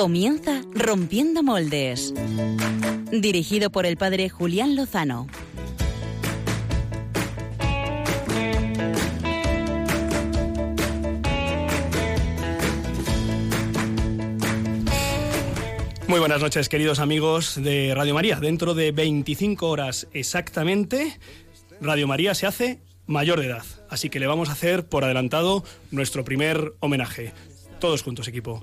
Comienza Rompiendo Moldes. Dirigido por el padre Julián Lozano. Muy buenas noches, queridos amigos de Radio María. Dentro de 25 horas exactamente, Radio María se hace mayor de edad. Así que le vamos a hacer por adelantado nuestro primer homenaje. Todos juntos, equipo.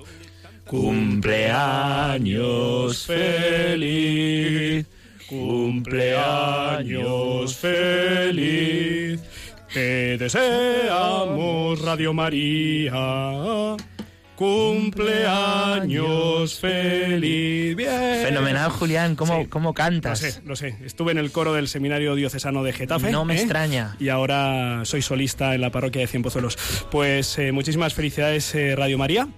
Cumpleaños feliz, cumpleaños feliz. Te deseamos, Radio María. Cumpleaños feliz. Bien. Fenomenal, Julián. ¿Cómo, Sí. cómo Lo cantas? sé, lo sé. Estuve en el coro del Seminario Diocesano de Getafe. No me ¿eh? extraña. Y ahora soy solista en la parroquia de Cienpozuelos. Pues eh, muchísimas felicidades, eh, Radio María.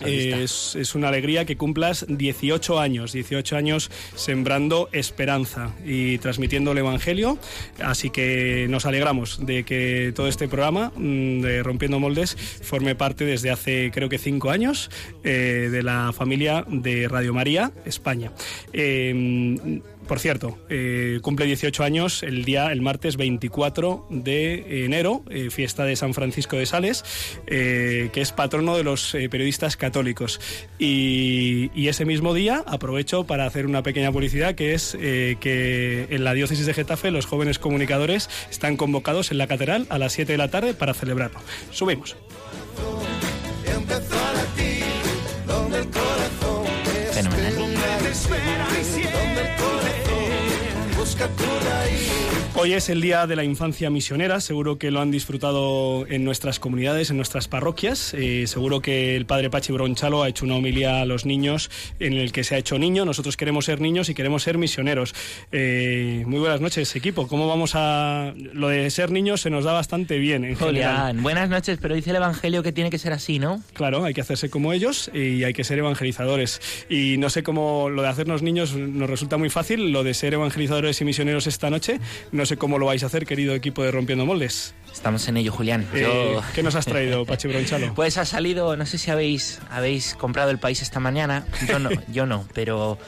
Es una alegría que cumplas 18 años, 18 años sembrando esperanza y transmitiendo el Evangelio. Así que nos alegramos de que todo este programa mm, de Rompiendo Moldes forme parte desde hace creo que 5 años eh, de la familia de Radio María España. Eh, por cierto, eh, cumple 18 años el día, el martes 24 de enero, eh, fiesta de San Francisco de Sales, eh, que es patrono de los periodistas católicos. Y, y ese mismo día aprovecho para hacer una pequeña publicidad, que es que en la diócesis de Getafe los jóvenes comunicadores están convocados en la catedral a las 7 de la tarde para celebrarlo. Subimos. captura y Hoy es el Día de la Infancia Misionera, seguro que lo han disfrutado en nuestras comunidades, en nuestras parroquias. Eh, seguro que el padre Pachi Bronchalo ha hecho una homilía a los niños en el que se ha hecho niño. Nosotros queremos ser niños y queremos ser misioneros. Eh, muy buenas noches, equipo. ¿Cómo vamos a...? Lo de ser niños se nos da bastante bien, en general. Julián, buenas noches, pero dice el Evangelio que tiene que ser así, ¿no? Claro, hay que hacerse como ellos y hay que ser evangelizadores. Y no sé cómo lo de hacernos niños nos resulta muy fácil, lo de ser evangelizadores y misioneros esta noche, no sé cómo lo vais a hacer, querido equipo de Rompiendo Moldes. Estamos en ello, Julián. Eh, Yo- ¿Qué nos has traído, Pachi Bronchalo? Pues ha salido, no sé si habéis, habéis comprado el país esta mañana. Yo no, yo no, pero,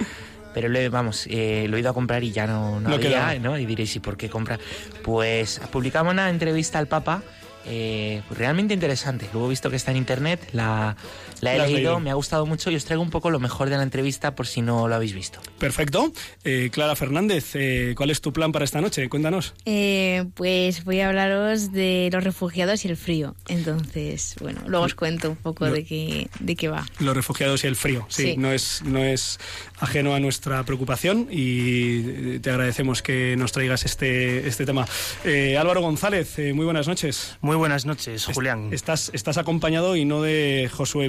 pero vamos, eh, lo he ido a comprar y ya no, no No había. ¿no? Y diréis, ¿y por qué compra? Pues publicamos una entrevista al Papa. eh, pues realmente interesante. Luego he visto que está en internet, la, la he La leído, leído. me ha gustado mucho y os traigo un poco lo mejor de la entrevista por si no lo habéis visto. Perfecto. Eh, Clara Fernández, eh, ¿cuál es tu plan para esta noche? Cuéntanos. Eh, pues voy a hablaros de los refugiados y el frío. Entonces, bueno, luego os cuento un poco Lo- de qué, de qué va. Los refugiados y el frío. Sí, Sí. No, es, no es ajeno a nuestra preocupación y te agradecemos que nos traigas este, este tema. Eh, Álvaro González, eh, muy buenas noches. Muy buenas noches, Julián. Estás, estás acompañado y no de Josué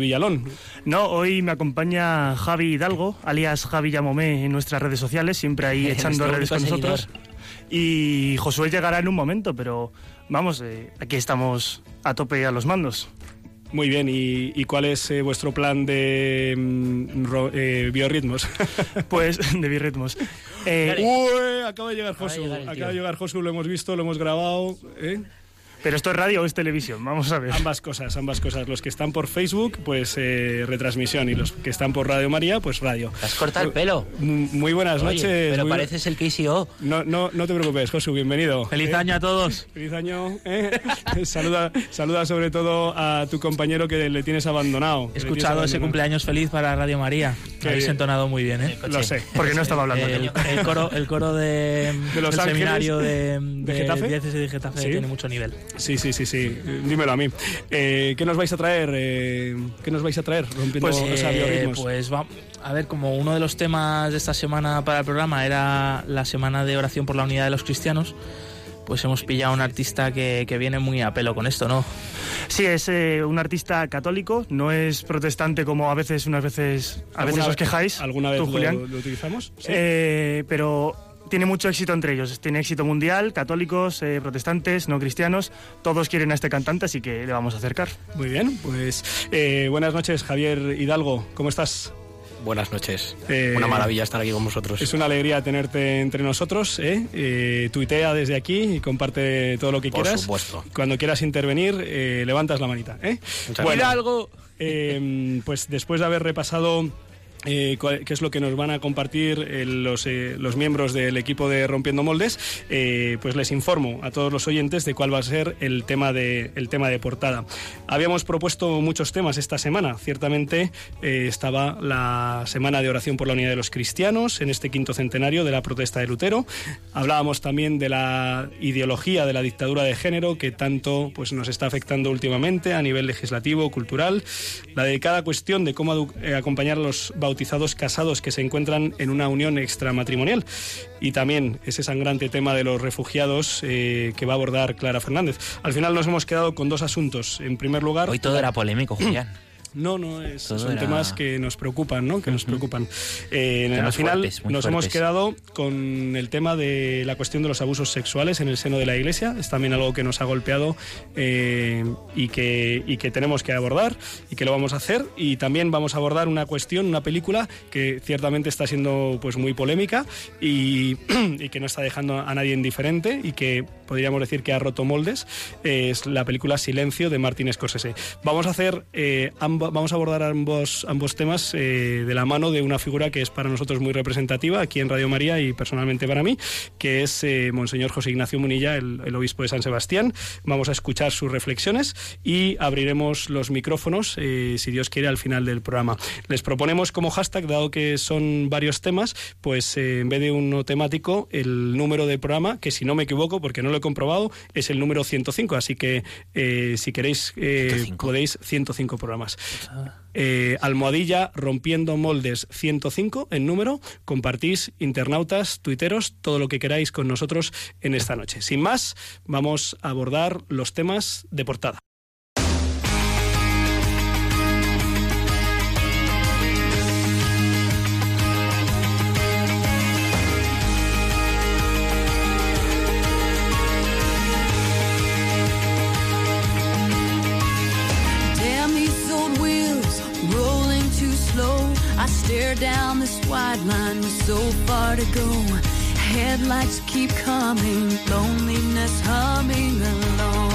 No, hoy me acompaña Javi Hidalgo, alias Javi Yamomé en nuestras redes sociales, siempre ahí echando redes con nosotros. Y Josué llegará en un momento, pero vamos, eh, aquí estamos a tope a los mandos. Muy bien, ¿y, y cuál es eh, vuestro plan de mm, ro- eh, biorritmos? Pues de birritmos. Eh, Uy, acaba de llegar Acaba de Josu. llegar Acaba de llegar Josu, lo hemos visto, lo hemos grabado. ¿eh? Pero esto es radio o es televisión, vamos a ver. Ambas cosas, ambas cosas. Los que están por Facebook, pues eh, retransmisión, y los que están por Radio María, pues radio. ¿Te has cortado el pelo? M- Muy buenas Oye, noches. pero muy- pareces el KCO. No, no, no te preocupes, Josu, bienvenido. Feliz ¿eh? año a todos. Feliz año. ¿eh? saluda, saluda sobre todo a tu compañero que le tienes abandonado. He escuchado ese cumpleaños feliz para Radio María. Qué Habéis entonado muy bien, ¿eh? Lo sé. Porque no estaba hablando. El, yo. el coro, el coro de, De Los del seminario de, de, Getafe. de Getafe Sí. tiene mucho nivel. Sí, sí, sí, sí. Dímelo a mí. Eh, ¿Qué nos vais a traer? eh, ¿Qué nos vais a traer? Rompiendo Pues, sea, eh, pues va, a ver, como uno de los temas de esta semana para el programa era la semana de oración por la unidad de los cristianos, pues hemos pillado a un artista que, que viene muy a pelo con esto, ¿no? Sí, es eh, un artista católico, no es protestante como a veces, unas veces, a veces ¿Alguna- os quejáis. ¿Alguna vez tú, lo, Julián. lo utilizamos? Sí. Eh, pero tiene mucho éxito entre ellos. Tiene éxito mundial, católicos, eh, protestantes, no cristianos. Todos quieren a este cantante, así que le vamos a acercar. Muy bien, pues eh, buenas noches, Javier Hidalgo. ¿Cómo estás? Buenas noches. Eh, Una maravilla estar aquí con vosotros. Es una alegría tenerte entre nosotros. ¿eh? Eh, tuitea desde aquí y comparte todo lo que Por quieras. supuesto. Cuando quieras intervenir, eh, levantas la manita. ¿eh? Muchas Bueno, gracias. eh, pues después de haber repasado eh, qué es lo que nos van a compartir eh, los, eh, los, miembros del equipo de Rompiendo Moldes, pues les informo a todos los oyentes de cuál va a ser el tema de, el tema de portada. Habíamos propuesto muchos temas esta semana. Ciertamente estaba la Semana de Oración por la Unidad de los Cristianos en este quinto centenario de la protesta de Lutero. Hablábamos también de la ideología de la dictadura de género que tanto pues, nos está afectando últimamente a nivel legislativo, cultural. La dedicada cuestión de cómo acompañar a los bautizados casados que se encuentran en una unión extramatrimonial. Y también ese sangrante tema de los refugiados eh, que va a abordar Clara Fernández. Al final nos hemos quedado con dos asuntos. En primer lugar... Hoy todo era polémico, Julián. No, no, es, son temas que nos preocupan, ¿no? Que nos preocupan. Eh, al final nos hemos quedado con el tema de la cuestión de los abusos sexuales en el seno de la Iglesia. Es también algo que nos ha golpeado eh, y, que, y que tenemos que abordar y que lo vamos a hacer. Y también vamos a abordar una cuestión, una película que ciertamente está siendo pues muy polémica y, y que no está dejando a nadie indiferente y que podríamos decir que ha roto moldes. es la película Silencio de Martin Scorsese. Vamos a hacer eh, ambos vamos a abordar ambos, ambos temas eh, de la mano de una figura que es para nosotros muy representativa aquí en Radio María y personalmente para mí, que es eh, Monseñor José Ignacio Munilla, el, obispo de San Sebastián. Vamos a escuchar sus reflexiones y abriremos los micrófonos, eh, si Dios quiere, al final del programa. Les proponemos como hashtag, dado que son varios temas, pues en vez de uno temático, el número de programa, que si no me equivoco, porque no lo he comprobado, es el número 105. Así que si queréis, podéis 105 programas. Eh, almohadilla rompiendo moldes 105 en número. Compartís, internautas, tuiteros, todo lo que queráis con nosotros en esta noche. Sin más, vamos a abordar los temas de portada. Stare down this wide line with so far to go. Headlights keep coming, loneliness humming along.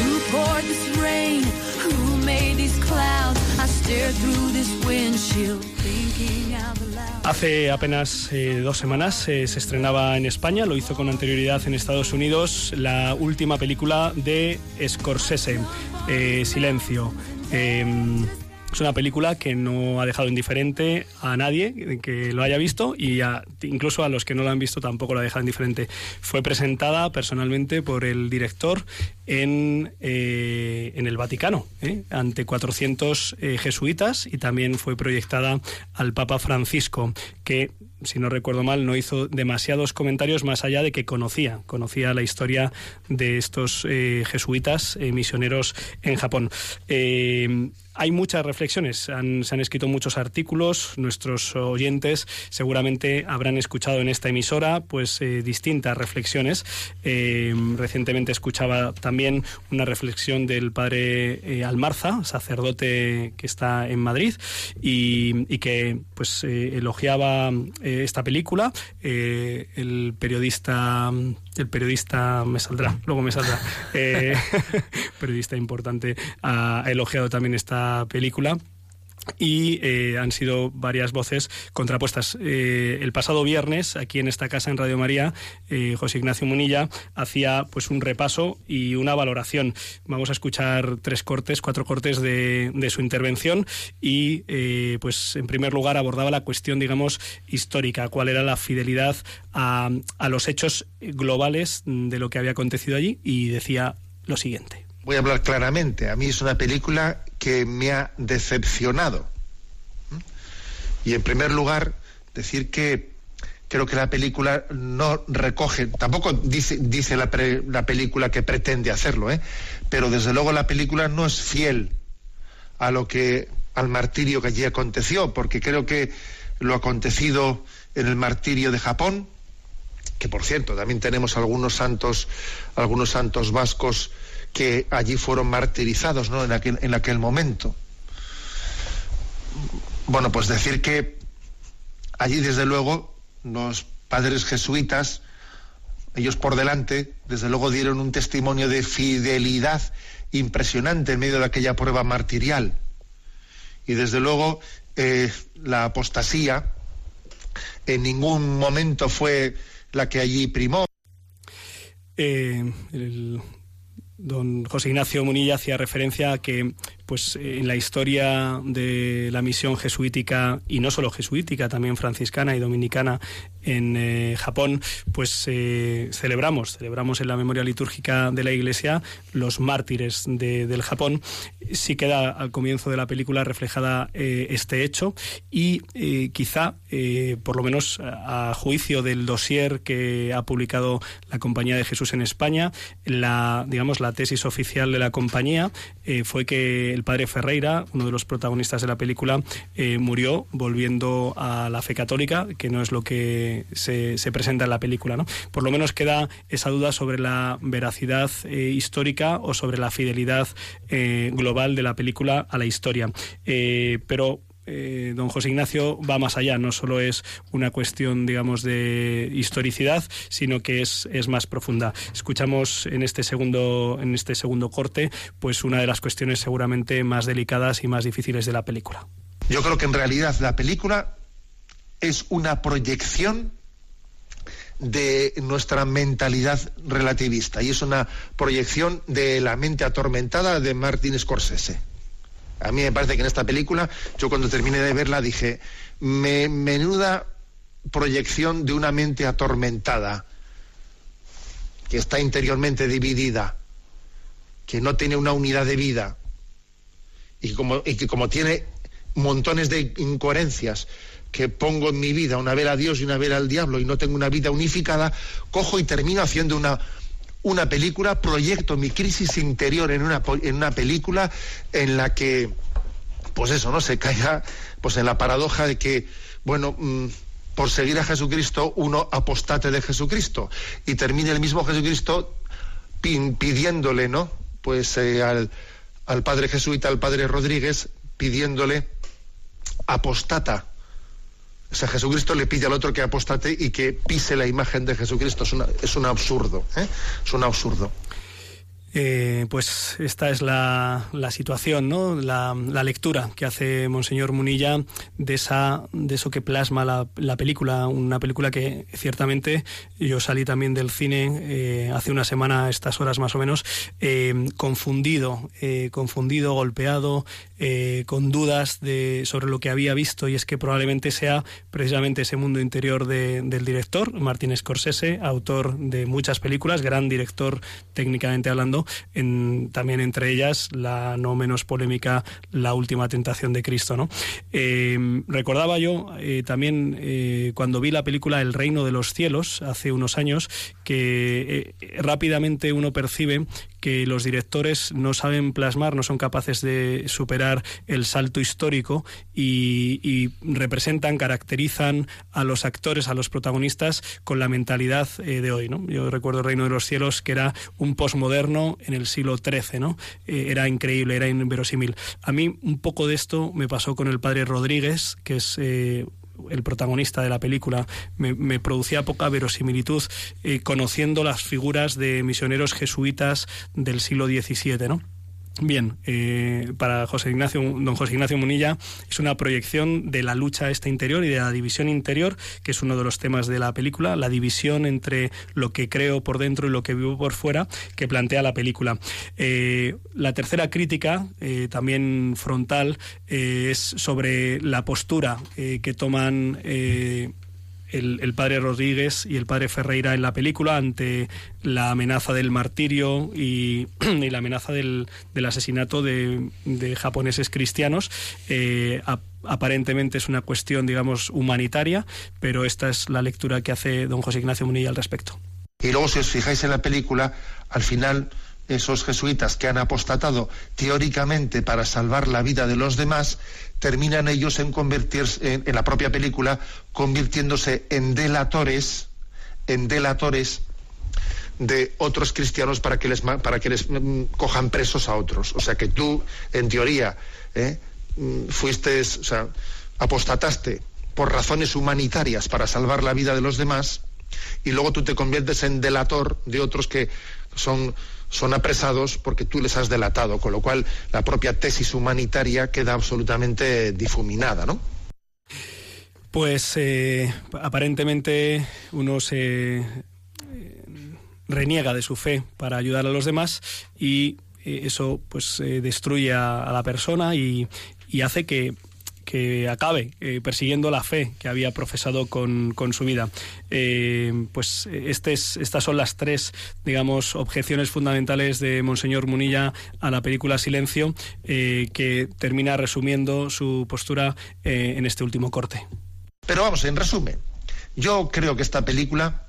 Who poured this rain? Who made these clouds? I stare through this windshield, thinking out loud. Hace apenas eh, dos semanas eh, se estrenaba en España, lo hizo con anterioridad en Estados Unidos, la última película de Scorsese, eh, Silencio. Em, es una película que no ha dejado indiferente a nadie que lo haya visto y incluso a los que no lo han visto tampoco lo ha dejado indiferente. Fue presentada personalmente por el director en, eh, en el Vaticano, ¿eh? ante 400 eh, jesuitas y también fue proyectada al Papa Francisco, que si no recuerdo mal, no hizo demasiados comentarios más allá de que conocía, conocía la historia de estos jesuitas misioneros en Japón hay muchas reflexiones, se han escrito muchos artículos, nuestros oyentes seguramente habrán escuchado en esta emisora pues eh, distintas reflexiones. Eh, recientemente escuchaba también una reflexión del padre eh, Almarza, sacerdote que está en Madrid y, que pues elogiaba esta película. el periodista el periodista me saldrá, luego me saldrá. periodista importante ha elogiado también esta película y eh, han sido varias voces contrapuestas. Eh, el pasado viernes, aquí en esta casa, en Radio María, eh, José Ignacio Munilla hacía pues un repaso y una valoración. Vamos a escuchar tres cortes, cuatro cortes de, de su intervención y, pues en primer lugar, abordaba la cuestión, digamos, histórica, cuál era la fidelidad a, a los hechos globales de lo que había acontecido allí y decía lo siguiente. Voy a hablar claramente. A mí es una película que me ha decepcionado. Y en primer lugar, decir que creo que la película no recoge, tampoco dice, dice la, la película que pretende hacerlo, ¿eh? pero desde luego la película no es fiel a lo que al martirio que allí aconteció, porque creo que lo acontecido en el martirio de Japón, que por cierto también tenemos algunos santos, algunos santos vascos que allí fueron martirizados ¿no? en, aquel, en aquel momento. Bueno, pues decir que allí desde luego los padres jesuitas, ellos por delante, desde luego dieron un testimonio de fidelidad impresionante en medio de aquella prueba martirial. y desde luego eh, la apostasía en ningún momento fue la que allí primó. Eh, don José Ignacio Munilla hacía referencia a que pues en la historia de la misión jesuítica y no solo jesuítica, también franciscana y dominicana en eh, Japón, pues eh, celebramos, celebramos en la memoria litúrgica de la Iglesia los mártires del Japón. Sí queda al comienzo de la película reflejada eh, este hecho y quizá, por lo menos a, juicio del dossier que ha publicado la Compañía de Jesús en España, la digamos la tesis oficial de la compañía fue que el padre Ferreira, uno de los protagonistas de la película, eh, murió volviendo a la fe católica, que no es lo que se, presenta en la película. ¿no? Por lo menos queda esa duda sobre la veracidad eh, histórica o sobre la fidelidad eh, global de la película a la historia. pero eh, don José Ignacio va más allá, no solo es una cuestión, digamos, de historicidad, sino que es, es más profunda. Escuchamos en este segundo, en este segundo corte, pues una de las cuestiones seguramente más delicadas y más difíciles de la película. Yo creo que en realidad la película es una proyección de nuestra mentalidad relativista y es una proyección de la mente atormentada de Martin Scorsese. A mí me parece que en esta película, yo cuando terminé de verla dije, menuda proyección de una mente atormentada, que está interiormente dividida, que no tiene una unidad de vida y, y que como tiene montones de incoherencias que pongo en mi vida, una vez a Dios y una vez al diablo, y no tengo una vida unificada, cojo y termino haciendo una, una película, proyecto mi crisis interior en una, en una película en la que, pues eso, ¿no? Se caiga pues en la paradoja de que, bueno, mm, por seguir a Jesucristo uno apostate de Jesucristo y termine el mismo Jesucristo pidiéndole, ¿no? Pues eh, al, al padre jesuita, al padre Rodríguez, pidiéndole apostata o sea, Jesucristo le pide al otro que apostate y que pise la imagen de Jesucristo. Es, es un absurdo. ¿eh? Es un absurdo. Eh, pues esta es la, situación, ¿no? La, lectura que hace Monseñor Munilla de esa de eso que plasma la, película, una película que ciertamente yo salí también del cine eh, hace una semana a estas horas más o menos eh, confundido, confundido, golpeado, con dudas de sobre lo que había visto y es que probablemente sea precisamente ese mundo interior del director Martin Scorsese, autor de muchas películas, gran director técnicamente hablando también entre ellas la no menos polémica La última tentación de Cristo. ¿no? Eh, recordaba yo eh, también eh, cuando vi la película El reino de los cielos hace unos años que rápidamente uno percibe que los directores no saben plasmar, no son capaces de superar el salto histórico y, representan, caracterizan a los actores, a los protagonistas con la mentalidad de hoy. ¿no? Yo recuerdo El Reino de los Cielos, que era un posmoderno en el siglo XIII, ¿no? Eh, era increíble, era inverosímil. A mí un poco de esto me pasó con el padre Rodríguez, que es... Eh, el protagonista de la película, me, producía poca verosimilitud eh, conociendo las figuras de misioneros jesuitas del siglo XVII, ¿no? Bien, eh, para José Ignacio, don José Ignacio Munilla es una proyección de la lucha esta interior y de la división interior, que es uno de los temas de la película, la división entre lo que creo por dentro y lo que vivo por fuera, que plantea la película. Eh, la tercera crítica, eh, también frontal, es sobre la postura que toman el, padre Rodríguez y el padre Ferreira en la película ante la amenaza del martirio y, la amenaza del, asesinato de, japoneses cristianos. Eh, aparentemente es una cuestión, digamos, humanitaria, pero esta es la lectura que hace don José Ignacio Munilla al respecto. Y luego, si os fijáis en la película, al final esos jesuitas que han apostatado teóricamente para salvar la vida de los demás, terminan ellos en convertirse, en, la propia película, convirtiéndose en delatores, en delatores de otros cristianos para que les, para que les mm, cojan presos a otros. O sea que tú, en teoría, ¿eh? mm, fuiste, o sea, apostataste por razones humanitarias para salvar la vida de los demás, y luego tú te conviertes en delator de otros que son son apresados porque tú les has delatado, con lo cual la propia tesis humanitaria queda absolutamente difuminada, ¿no? Pues eh, aparentemente uno se eh, reniega de su fe para ayudar a los demás y eh, eso pues destruye a, la persona y, y hace que que acabe eh, persiguiendo la fe que había profesado con, su vida. Eh, pues este estas son las tres, digamos, objeciones fundamentales de Monseñor Munilla a la película Silencio, que termina resumiendo su postura en este último corte. Pero vamos, en resumen, yo creo que esta película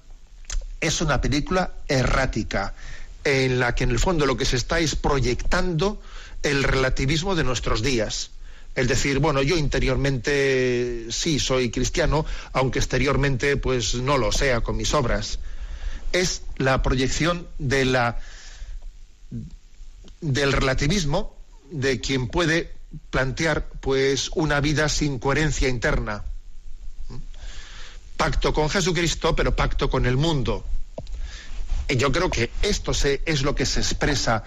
es una película errática, en la que en el fondo lo que se está es proyectando el relativismo de nuestros días el decir, bueno, yo interiormente sí soy cristiano, aunque exteriormente pues no lo sea con mis obras. Es la proyección de la del relativismo de quien puede plantear pues una vida sin coherencia interna. Pacto con Jesucristo, pero pacto con el mundo. Y yo creo que esto es lo que se expresa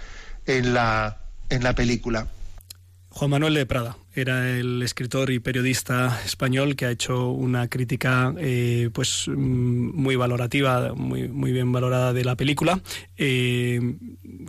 en la, en la película. Juan Manuel de Prada era el escritor y periodista español que ha hecho una crítica eh, pues mm, muy valorativa, muy, muy bien valorada de la película. Eh,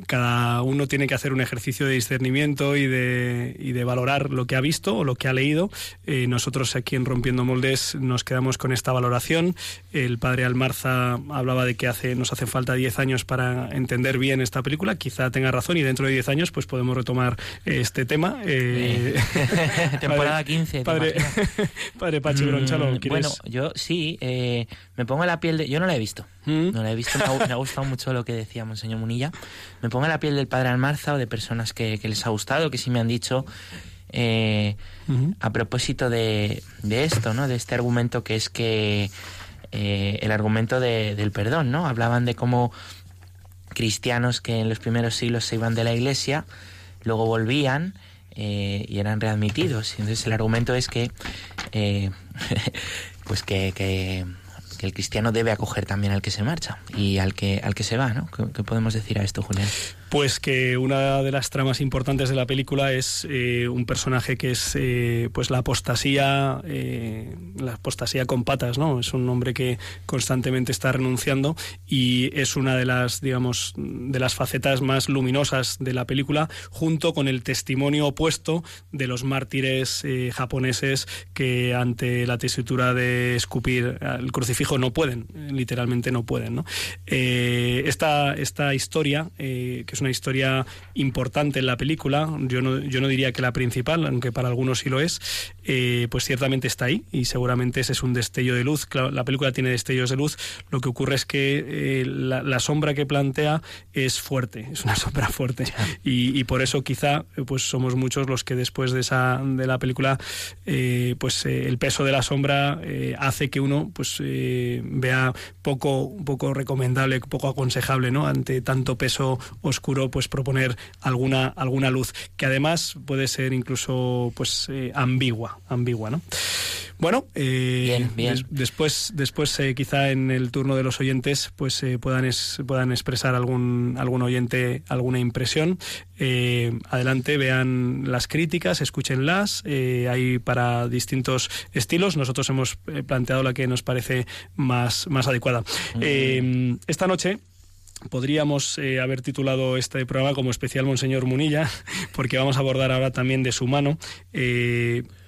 cada uno tiene que hacer un ejercicio de discernimiento y de, y de valorar lo que ha visto o lo que ha leído. Eh, nosotros aquí en Rompiendo Moldes nos quedamos con esta valoración. El padre Almarza hablaba de que hace, nos hace falta 10 años para entender bien esta película. Quizá tenga razón y dentro de 10 años pues podemos retomar este tema. Temporada 15. Padre, padre Pachi mm, Bronchalo, Bueno, yo sí, eh, me pongo la piel de... Yo no la he visto. ¿Mm? No la he visto, me ha, gustado mucho lo que decía Monseñor Munilla. Me pongo la piel del padre Almarza o de personas que, les ha gustado, que sí me han dicho... Eh, a propósito de, esto, ¿no? De este argumento que es que eh, el argumento del perdón, ¿no? Hablaban de cómo cristianos que en los primeros siglos se iban de la iglesia, luego volvían eh, y eran readmitidos. Entonces el argumento es que, eh, pues que, que, el cristiano debe acoger también al que se marcha y al que, al que se va, ¿no? ¿Qué, podemos decir a esto, Julián? Pues que una de las tramas importantes de la película es eh, un personaje que es eh, pues la apostasía, eh, la apostasía con patas, ¿no? Es un hombre que constantemente está renunciando y es una de las, digamos, de las facetas más luminosas de la película, junto con el testimonio opuesto de los mártires japoneses que ante la tesitura de escupir el crucifijo no pueden, literalmente no pueden, ¿no? esta, esta historia, que es una historia importante en la película, yo no, yo no diría que la principal, aunque para algunos sí lo es, eh, pues ciertamente está ahí y seguramente ese es un destello de luz. la película tiene destellos de luz, lo que ocurre es que eh, la, sombra que plantea es fuerte, es una sombra fuerte y, por eso quizá pues somos muchos los que después de esa de la película eh, pues el peso de la sombra hace que uno pues vea poco poco recomendable, poco aconsejable, ¿no? Ante tanto peso oscuro, pues proponer alguna alguna luz que además puede ser incluso pues ambigua ambigua, ¿no? Bueno, eh, después, después eh, quizá en el turno de los oyentes pues eh, puedan, puedan expresar algún, algún oyente alguna impresión. adelante, vean las críticas, escúchenlas. hay para distintos estilos. Nosotros hemos planteado la que nos parece más, más adecuada. Mm. esta noche podríamos haber titulado este programa como especial Monseñor Munilla, porque vamos a abordar ahora también de su mano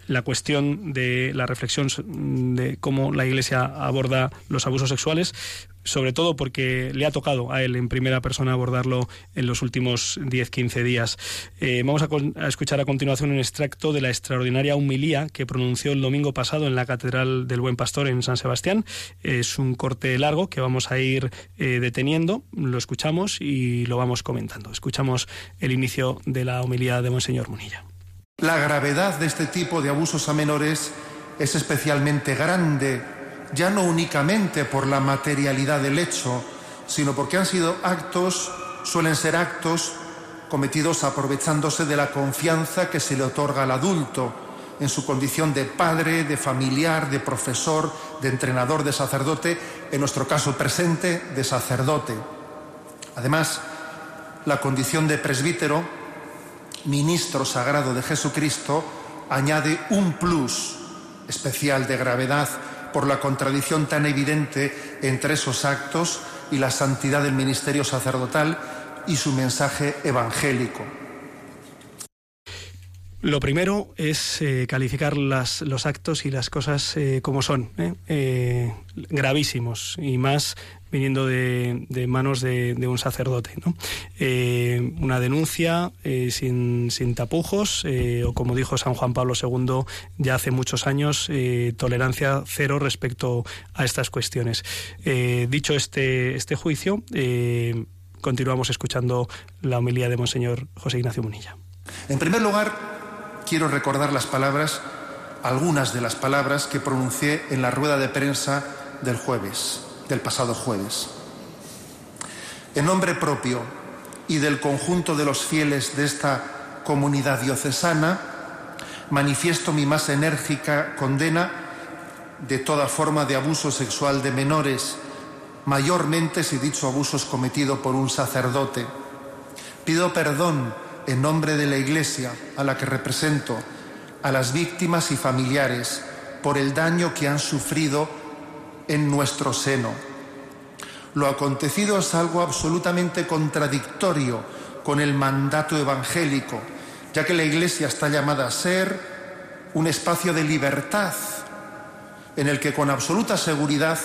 la cuestión de la reflexión de cómo la Iglesia aborda los abusos sexuales, sobre todo porque le ha tocado a él en primera persona abordarlo en los últimos 10-15 días. Eh, vamos a, escuchar a continuación un extracto de la extraordinaria humilía que pronunció el domingo pasado en la Catedral del Buen Pastor en San Sebastián. Es un corte largo que vamos a ir eh, deteniendo, lo escuchamos y lo vamos comentando. Escuchamos el inicio de la humilía de Monseñor Munilla. La gravedad de este tipo de abusos a menores es especialmente grande, ya no únicamente por la materialidad del hecho, sino porque han sido actos, suelen ser actos cometidos aprovechándose de la confianza que se le otorga al adulto en su condición de padre, de familiar, de profesor, de entrenador, de sacerdote, en nuestro caso presente, de sacerdote. Además, la condición de presbítero, ministro sagrado de Jesucristo, añade un plus especial de gravedad por la contradicción tan evidente entre esos actos y la santidad del ministerio sacerdotal y su mensaje evangélico. Lo primero es eh, calificar los actos y las cosas eh, como son, ¿eh? gravísimos y más viniendo de, manos de, un sacerdote. una denuncia sin, sin, tapujos o como dijo San Juan Pablo II ya hace muchos años, tolerancia cero respecto a estas cuestiones. dicho este, este juicio, continuamos escuchando la homilía de Monseñor José Ignacio Munilla. En primer lugar, quiero recordar las palabras, algunas de las palabras que pronuncié en la rueda de prensa del jueves, del pasado jueves. En nombre propio y del conjunto de los fieles de esta comunidad diocesana, manifiesto mi más enérgica condena de toda forma de abuso sexual de menores, mayormente si dicho abuso es cometido por un sacerdote. Pido perdón en nombre de la Iglesia a la que represento, a las víctimas y familiares por el daño que han sufrido en nuestro seno. Lo acontecido es algo absolutamente contradictorio con el mandato evangélico, ya que la Iglesia está llamada a ser un espacio de libertad en el que con absoluta seguridad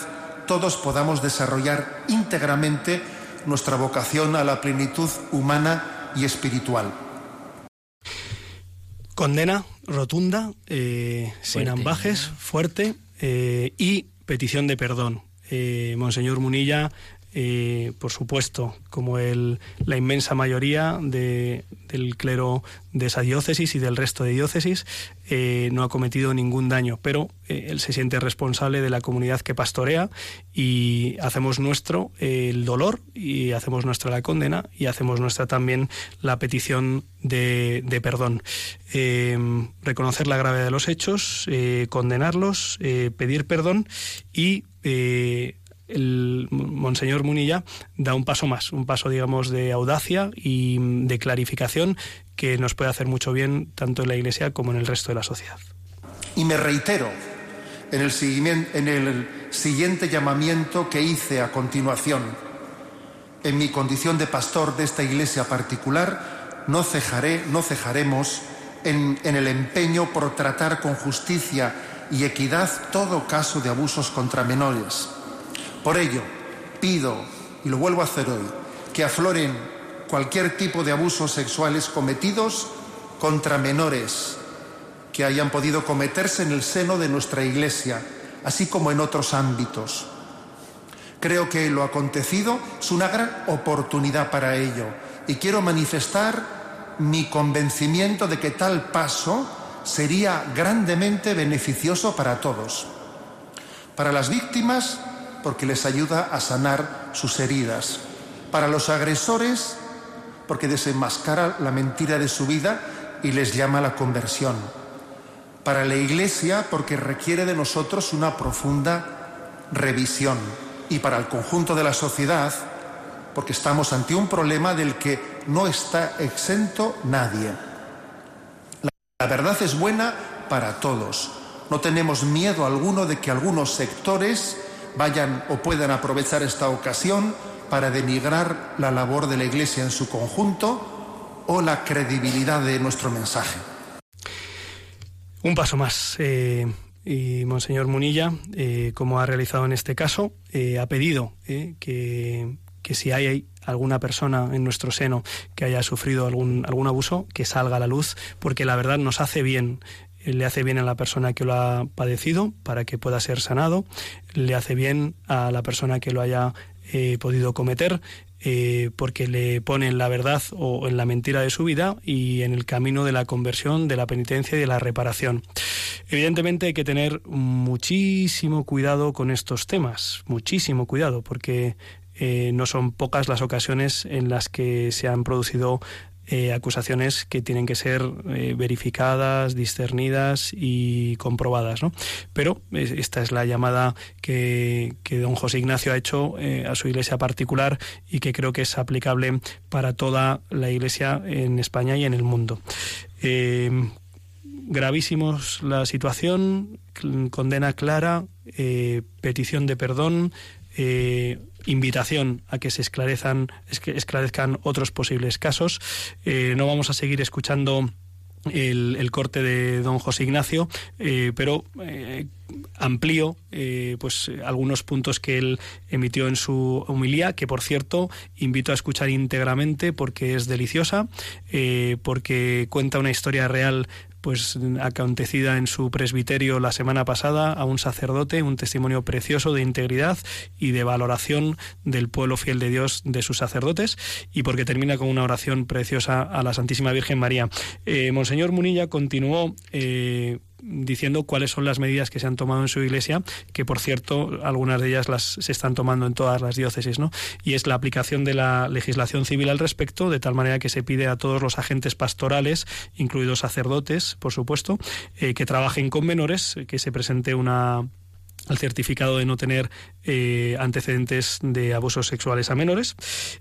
todos podamos desarrollar íntegramente nuestra vocación a la plenitud humana y espiritual. Condena rotunda, eh, sin ambajes, fuerte eh, y petición de perdón. Eh, Monseñor Munilla eh, por supuesto, como el, la inmensa mayoría del clero de esa diócesis y del resto de diócesis, eh, no ha cometido ningún daño, pero eh, él se siente responsable de la comunidad que pastorea y hacemos nuestro el dolor y hacemos nuestra la condena y hacemos nuestra también la petición de, de perdón. reconocer la gravedad de los hechos, condenarlos, pedir perdón y el Monseñor Munilla da un paso más, un paso, digamos, de audacia y de clarificación que nos puede hacer mucho bien tanto en la Iglesia como en el resto de la sociedad. Y me reitero en el, en el siguiente llamamiento que hice a continuación. En mi condición de pastor de esta iglesia particular, no cejaré, no cejaremos en el empeño por tratar con justicia y equidad todo caso de abusos contra menores por ello, pido, y lo vuelvo a hacer hoy, que afloren cualquier tipo de abusos sexuales cometidos contra menores que hayan podido cometerse en el seno de nuestra Iglesia, así como en otros ámbitos. Creo que lo acontecido es una gran oportunidad para ello y quiero manifestar mi convencimiento de que tal paso sería grandemente beneficioso para todos. Para las víctimas, porque les ayuda a sanar sus heridas. Para los agresores, porque desenmascara la mentira de su vida y les llama a la conversión. Para la Iglesia, porque requiere de nosotros una profunda revisión. Y para el conjunto de la sociedad, porque estamos ante un problema del que no está exento nadie. La verdad es buena para todos. No tenemos miedo alguno de que algunos sectores vayan o puedan aprovechar esta ocasión para denigrar la labor de la Iglesia en su conjunto o la credibilidad de nuestro mensaje. Un paso más. Eh, y Monseñor Munilla, eh, como ha realizado en este caso, eh, ha pedido que, que si hay alguna persona en nuestro seno que haya sufrido algún, algún abuso, que salga a la luz, porque la verdad nos hace bien le hace bien a la persona que lo ha padecido para que pueda ser sanado, le hace bien a la persona que lo haya eh, podido cometer eh, porque le pone en la verdad o en la mentira de su vida y en el camino de la conversión, de la penitencia y de la reparación. Evidentemente hay que tener muchísimo cuidado con estos temas, muchísimo cuidado, porque eh, no son pocas las ocasiones en las que se han producido eh, acusaciones que tienen que ser eh, verificadas, discernidas y comprobadas. ¿no? Pero esta es la llamada que, que don José Ignacio ha hecho a su iglesia particular y que creo que es aplicable para toda la iglesia en España y en el mundo gravísimos la situación, condena clara, eh, petición de perdón, eh, invitación a que se esclarezcan, otros posibles casos. Eh, no vamos a seguir escuchando el, corte de don José Ignacio, pero amplío pues algunos puntos que él emitió en su humilía, que por cierto invito a escuchar íntegramente porque es deliciosa, porque cuenta una historia real pues acontecida en su presbiterio la semana pasada a un sacerdote, un testimonio precioso de integridad y de valoración del pueblo fiel de Dios de sus sacerdotes y porque termina con una oración preciosa a la Santísima Virgen María. Eh, Monseñor Munilla continuó eh, diciendo cuáles son las medidas que se han tomado en su iglesia, que por cierto algunas de ellas las se están tomando en todas las diócesis, ¿no? Y es la aplicación de la legislación civil al respecto, de tal manera que se pide a todos los agentes pastorales, incluidos sacerdotes, por supuesto, eh, que trabajen con menores, que se presente una el certificado de no tener eh, antecedentes de abusos sexuales a menores.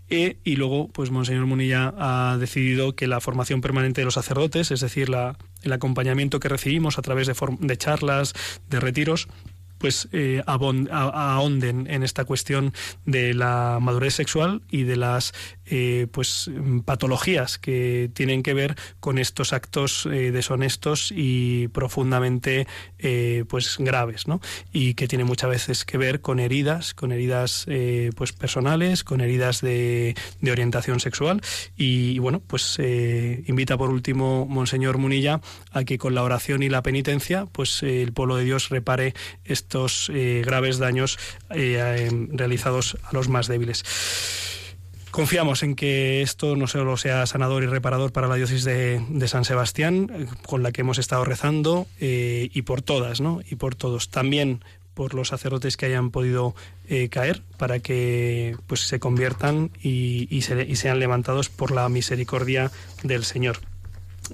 E, y luego pues monseñor Munilla ha decidido que la formación permanente de los sacerdotes es decir la, el acompañamiento que recibimos a través de, de charlas de retiros pues eh, ahonden en esta cuestión de la madurez sexual y de las eh, pues patologías que tienen que ver con estos actos eh, deshonestos y profundamente eh, pues graves ¿no? y que tiene muchas veces que ver con heridas con heridas pues personales con heridas de, de orientación sexual y, bueno pues invita por último monseñor Munilla a que con la oración y la penitencia pues el pueblo de Dios repare estos graves daños realizados a los más débiles. Confiamos en que esto no solo sea sanador y reparador para la diócesis de, San Sebastián, eh, con la que hemos estado rezando, eh, y por todas, ¿no? Y por todos. También por los sacerdotes que hayan podido eh, caer, para que pues se conviertan y sean levantados por la misericordia del Señor.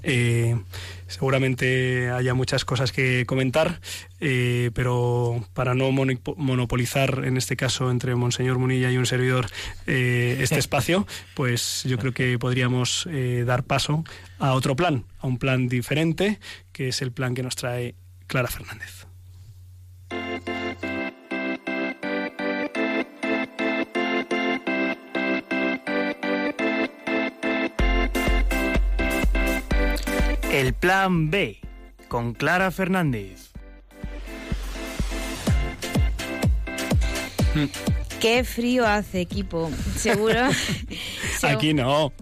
Eh, seguramente haya muchas cosas que comentar, eh, pero para no monopolizar, en este caso, entre Monseñor Munilla y un servidor eh, este espacio, pues yo creo que podríamos dar paso a otro plan, a un plan diferente, que es el plan que nos trae Clara Fernández. El Plan B con Clara Fernández. Qué frío hace, equipo. Seguro. Aquí no.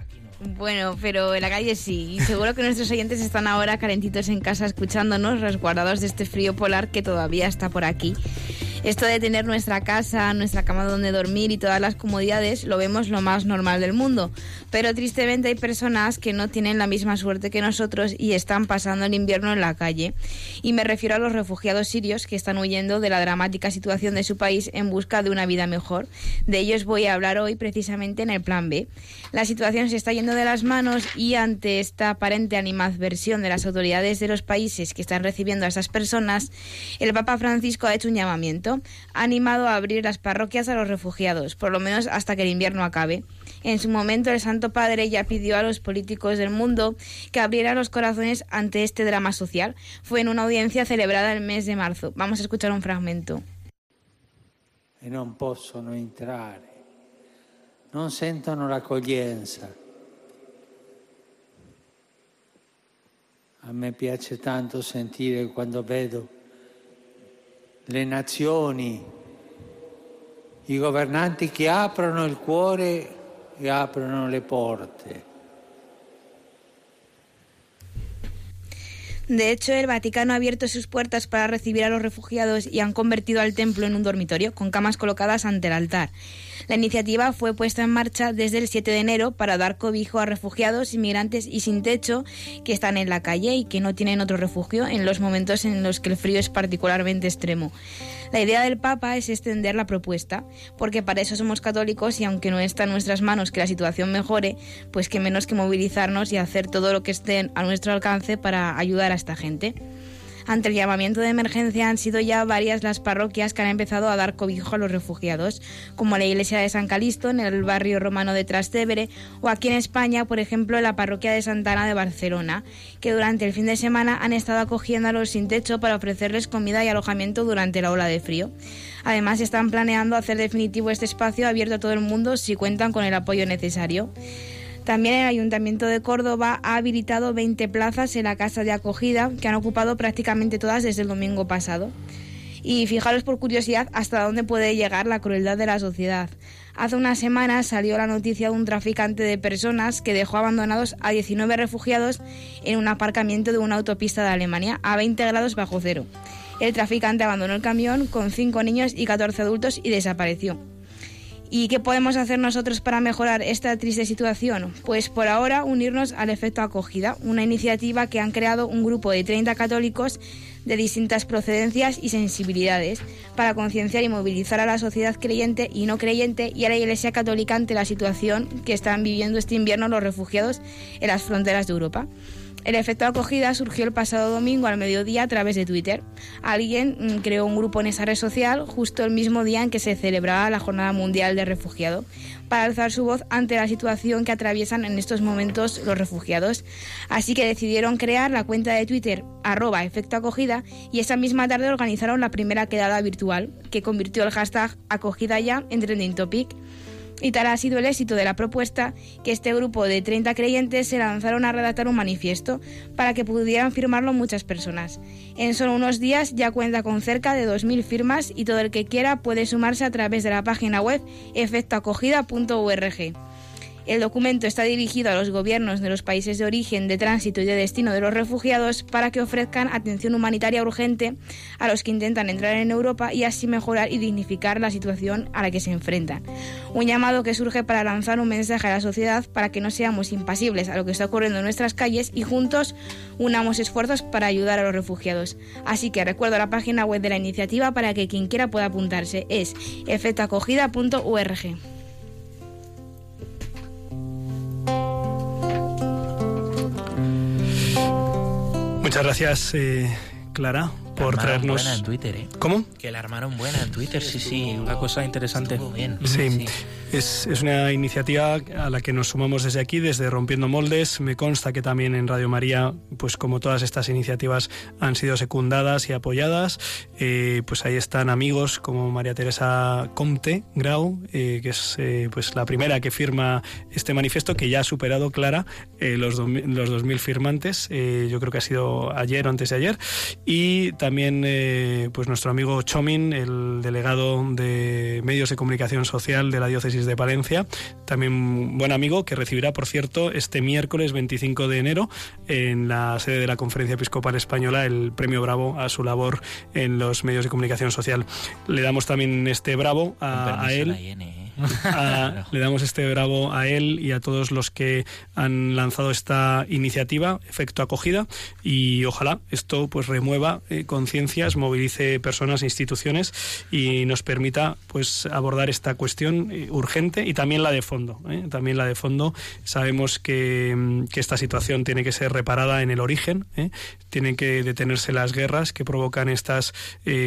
Bueno, pero en la calle sí. Y seguro que nuestros oyentes están ahora calentitos en casa escuchándonos, resguardados de este frío polar que todavía está por aquí. Esto de tener nuestra casa, nuestra cama donde dormir y todas las comodidades lo vemos lo más normal del mundo. Pero tristemente hay personas que no tienen la misma suerte que nosotros y están pasando el invierno en la calle. Y me refiero a los refugiados sirios que están huyendo de la dramática situación de su país en busca de una vida mejor. De ellos voy a hablar hoy precisamente en el Plan B. La situación se está yendo de las manos y ante esta aparente animadversión de las autoridades de los países que están recibiendo a estas personas, el Papa Francisco ha hecho un llamamiento ha animado a abrir las parroquias a los refugiados, por lo menos hasta que el invierno acabe. En su momento, el Santo Padre ya pidió a los políticos del mundo que abrieran los corazones ante este drama social. Fue en una audiencia celebrada el mes de marzo. Vamos a escuchar un fragmento. E non possono entrare, non sentono l'accoglienza. A me piace tanto sentire quando vedo le nazioni, i governanti che aprono il cuore e aprono le porte. De hecho, el Vaticano ha abierto sus puertas para recibir a los refugiados y han convertido al templo en un dormitorio, con camas colocadas ante el altar. La iniciativa fue puesta en marcha desde el 7 de enero para dar cobijo a refugiados, inmigrantes y sin techo que están en la calle y que no tienen otro refugio en los momentos en los que el frío es particularmente extremo. La idea del Papa es extender la propuesta, porque para eso somos católicos y aunque no está en nuestras manos que la situación mejore, pues que menos que movilizarnos y hacer todo lo que esté a nuestro alcance para ayudar a esta gente. Ante el llamamiento de emergencia han sido ya varias las parroquias que han empezado a dar cobijo a los refugiados, como la iglesia de San Calisto en el barrio romano de Trastevere o aquí en España, por ejemplo, la parroquia de Santana de Barcelona, que durante el fin de semana han estado acogiendo a los sin techo para ofrecerles comida y alojamiento durante la ola de frío. Además, están planeando hacer definitivo este espacio abierto a todo el mundo si cuentan con el apoyo necesario. También el Ayuntamiento de Córdoba ha habilitado 20 plazas en la casa de acogida que han ocupado prácticamente todas desde el domingo pasado. Y fijaros por curiosidad hasta dónde puede llegar la crueldad de la sociedad. Hace unas semanas salió la noticia de un traficante de personas que dejó abandonados a 19 refugiados en un aparcamiento de una autopista de Alemania a 20 grados bajo cero. El traficante abandonó el camión con 5 niños y 14 adultos y desapareció. ¿Y qué podemos hacer nosotros para mejorar esta triste situación? Pues por ahora unirnos al efecto acogida, una iniciativa que han creado un grupo de 30 católicos de distintas procedencias y sensibilidades para concienciar y movilizar a la sociedad creyente y no creyente y a la Iglesia Católica ante la situación que están viviendo este invierno los refugiados en las fronteras de Europa. El efecto acogida surgió el pasado domingo al mediodía a través de Twitter. Alguien mm, creó un grupo en esa red social justo el mismo día en que se celebraba la Jornada Mundial de Refugiado para alzar su voz ante la situación que atraviesan en estos momentos los refugiados. Así que decidieron crear la cuenta de Twitter arroba y esa misma tarde organizaron la primera quedada virtual que convirtió el hashtag acogida ya en trending topic. Y tal ha sido el éxito de la propuesta que este grupo de 30 creyentes se lanzaron a redactar un manifiesto para que pudieran firmarlo muchas personas. En solo unos días ya cuenta con cerca de 2.000 firmas y todo el que quiera puede sumarse a través de la página web efectoacogida.org. El documento está dirigido a los gobiernos de los países de origen, de tránsito y de destino de los refugiados para que ofrezcan atención humanitaria urgente a los que intentan entrar en Europa y así mejorar y dignificar la situación a la que se enfrentan. Un llamado que surge para lanzar un mensaje a la sociedad para que no seamos impasibles a lo que está ocurriendo en nuestras calles y juntos unamos esfuerzos para ayudar a los refugiados. Así que recuerdo la página web de la iniciativa para que quien quiera pueda apuntarse. Es efectoacogida.org. Muchas gracias, eh, Clara, por traernos. buena en Twitter, ¿eh? ¿Cómo? Que la armaron buena en Twitter, sí, sí. Una cosa interesante. Bien. Sí, Es, es una iniciativa a la que nos sumamos desde aquí, desde Rompiendo Moldes. Me consta que también en Radio María, pues como todas estas iniciativas han sido secundadas y apoyadas, eh, pues ahí están amigos como María Teresa Comte Grau, eh, que es eh, pues la primera que firma este manifiesto, que ya ha superado, Clara, eh, los, do- los 2.000 firmantes. Eh, yo creo que ha sido ayer o antes de ayer. Y también eh, pues nuestro amigo Chomin, el delegado de medios de comunicación social de la diócesis de Palencia, también buen amigo que recibirá, por cierto, este miércoles 25 de enero en la sede de la Conferencia Episcopal Española el premio Bravo a su labor en los medios de comunicación social. Le damos también este Bravo a, a él. La IN, ¿eh? A- le damos este bravo a él y a todos los que han lanzado esta iniciativa, efecto acogida, y ojalá esto pues remueva eh, conciencias, movilice personas e instituciones y nos permita pues abordar esta cuestión eh, urgente y también la de fondo. ¿eh? También la de fondo. Sabemos que, mm, que esta situación tiene que ser reparada en el origen, tienen que detenerse las guerras que provocan estas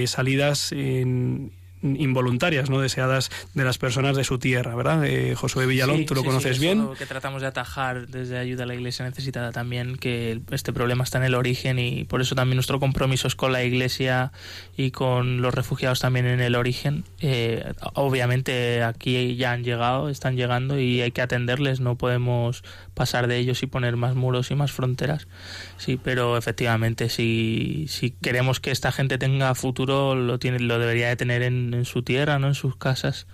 salidas en involuntarias, no deseadas de las personas de su tierra, ¿verdad? Eh, Josué Villalón, Sí, tú lo sí, conoces sí, bien. eso que tratamos de atajar desde Ayuda a la Iglesia Necesitada también, que este problema está en el origen y por eso también nuestro compromiso es con la Iglesia y con los refugiados también en el origen. Eh, obviamente aquí ya han llegado, están llegando y hay que atenderles, no podemos pasar de ellos y poner más muros y más fronteras. Sí, pero efectivamente si, si queremos que esta gente tenga futuro, lo, tiene, lo debería de tener en, en su tierra, no en sus casas.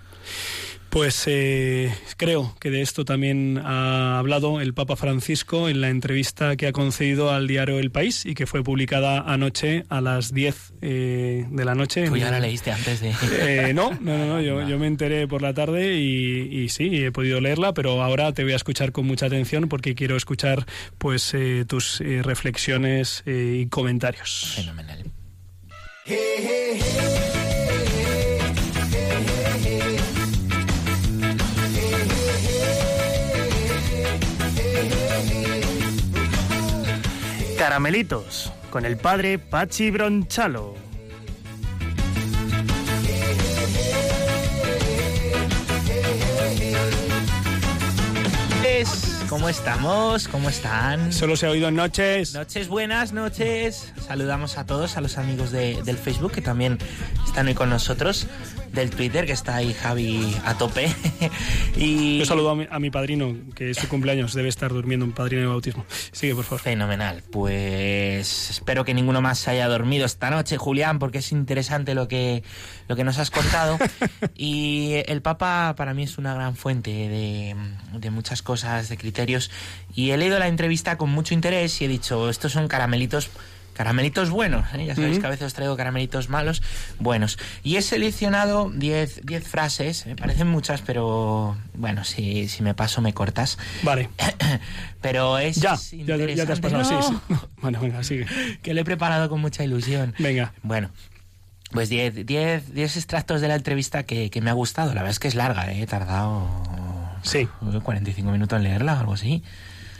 Pues eh, creo que de esto también ha hablado el Papa Francisco en la entrevista que ha concedido al diario El País y que fue publicada anoche a las 10 eh, de la noche. Tú ya la leíste antes de... Eh, no, no, no, no, yo, yo me enteré por la tarde y, y sí, he podido leerla, pero ahora te voy a escuchar con mucha atención porque quiero escuchar pues eh, tus eh, reflexiones eh, y comentarios. Fenomenal. Hey, hey, hey. Caramelitos, con el padre Pachi Bronchalo. ¿Cómo estamos? ¿Cómo están? Solo se ha oído noches. Noches buenas, noches. Saludamos a todos, a los amigos de, del Facebook que también están hoy con nosotros, del Twitter que está ahí Javi a tope. y Yo saludo a mi, a mi padrino, que es su cumpleaños, debe estar durmiendo un padrino de bautismo. Sigue, por favor. Fenomenal. Pues espero que ninguno más se haya dormido esta noche, Julián, porque es interesante lo que, lo que nos has contado. y el Papa para mí es una gran fuente de, de muchas cosas, de criterios. Y he leído la entrevista con mucho interés y he dicho, estos son caramelitos caramelitos buenos. ¿eh? Ya sabéis que a veces os traigo caramelitos malos, buenos. Y he seleccionado 10 frases, me parecen muchas, pero bueno, si, si me paso me cortas. Vale. pero es ya, ya, ya, te has pasado, ¿no? sí, sí. Bueno, venga, sigue. Que lo he preparado con mucha ilusión. Venga. Bueno. Pues 10 diez, diez extractos de la entrevista que, que, me ha gustado. La verdad es que es larga, ¿eh? he tardado sí. 45 minutos en leerla o algo así.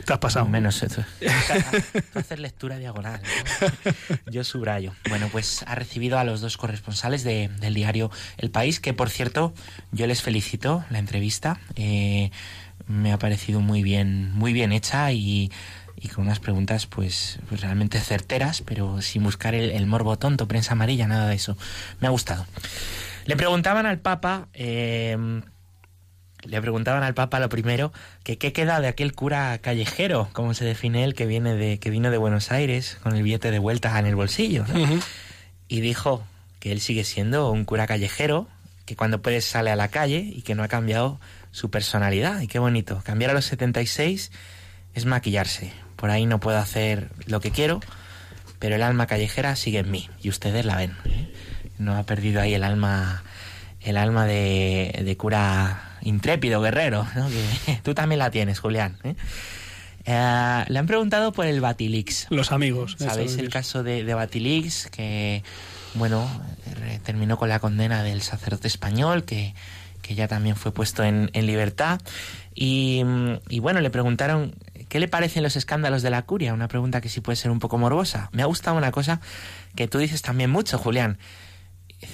Te has pasado. Menos eso. hacer lectura diagonal. ¿no? Yo subrayo. Bueno, pues ha recibido a los dos corresponsales de, del diario El País, que por cierto, yo les felicito la entrevista. Eh, me ha parecido muy bien, muy bien hecha y, y con unas preguntas pues, pues, realmente certeras, pero sin buscar el, el, morbo tonto, prensa amarilla, nada de eso. Me ha gustado. Le preguntaban al Papa. Eh, le preguntaban al Papa lo primero que qué queda de aquel cura callejero, como se define él, que viene de que vino de Buenos Aires con el billete de vuelta en el bolsillo, ¿no? uh -huh. Y dijo que él sigue siendo un cura callejero, que cuando puede sale a la calle y que no ha cambiado su personalidad. Y qué bonito, cambiar a los 76 es maquillarse. Por ahí no puedo hacer lo que quiero, pero el alma callejera sigue en mí y ustedes la ven. ¿eh? No ha perdido ahí el alma el alma de, de cura intrépido, guerrero, ¿no? que tú también la tienes, Julián. ¿eh? Eh, le han preguntado por el Batilix. Los amigos. ¿Sabéis el caso de, de Batilix? Que, bueno, terminó con la condena del sacerdote español, que, que ya también fue puesto en, en libertad. Y, y, bueno, le preguntaron qué le parecen los escándalos de la curia. Una pregunta que sí puede ser un poco morbosa. Me ha gustado una cosa que tú dices también mucho, Julián.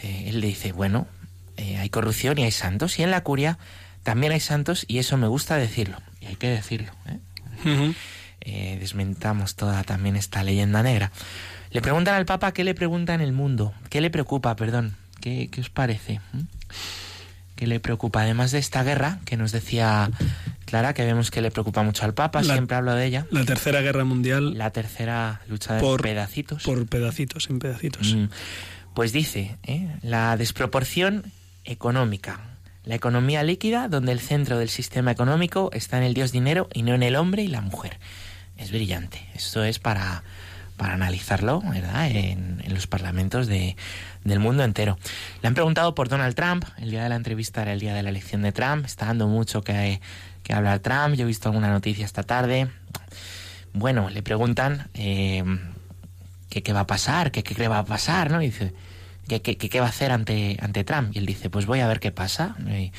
Él le dice, bueno, eh, hay corrupción y hay santos, y en la curia también hay santos, y eso me gusta decirlo, y hay que decirlo. ¿eh? Uh -huh. eh, desmentamos toda también esta leyenda negra. Le preguntan al Papa qué le pregunta en el mundo, qué le preocupa, perdón, qué, qué os parece, ¿Mm? qué le preocupa, además de esta guerra que nos decía Clara, que vemos que le preocupa mucho al Papa, la, siempre hablo de ella. La tercera guerra mundial. La tercera lucha de por, pedacitos. Por pedacitos, en pedacitos. Mm. Pues dice, ¿eh? la desproporción económica. La economía líquida, donde el centro del sistema económico está en el dios dinero y no en el hombre y la mujer. Es brillante. Esto es para, para analizarlo, ¿verdad? En, los parlamentos de, del mundo entero. Le han preguntado por Donald Trump. El día de la entrevista era el día de la elección de Trump. Está dando mucho que, que hablar Trump. Yo he visto alguna noticia esta tarde. Bueno, le preguntan eh, qué va a pasar, qué va a pasar, ¿no? Y dice, ¿qué, qué, qué va a hacer ante, ante Trump? Y él dice, pues voy a ver qué pasa. Y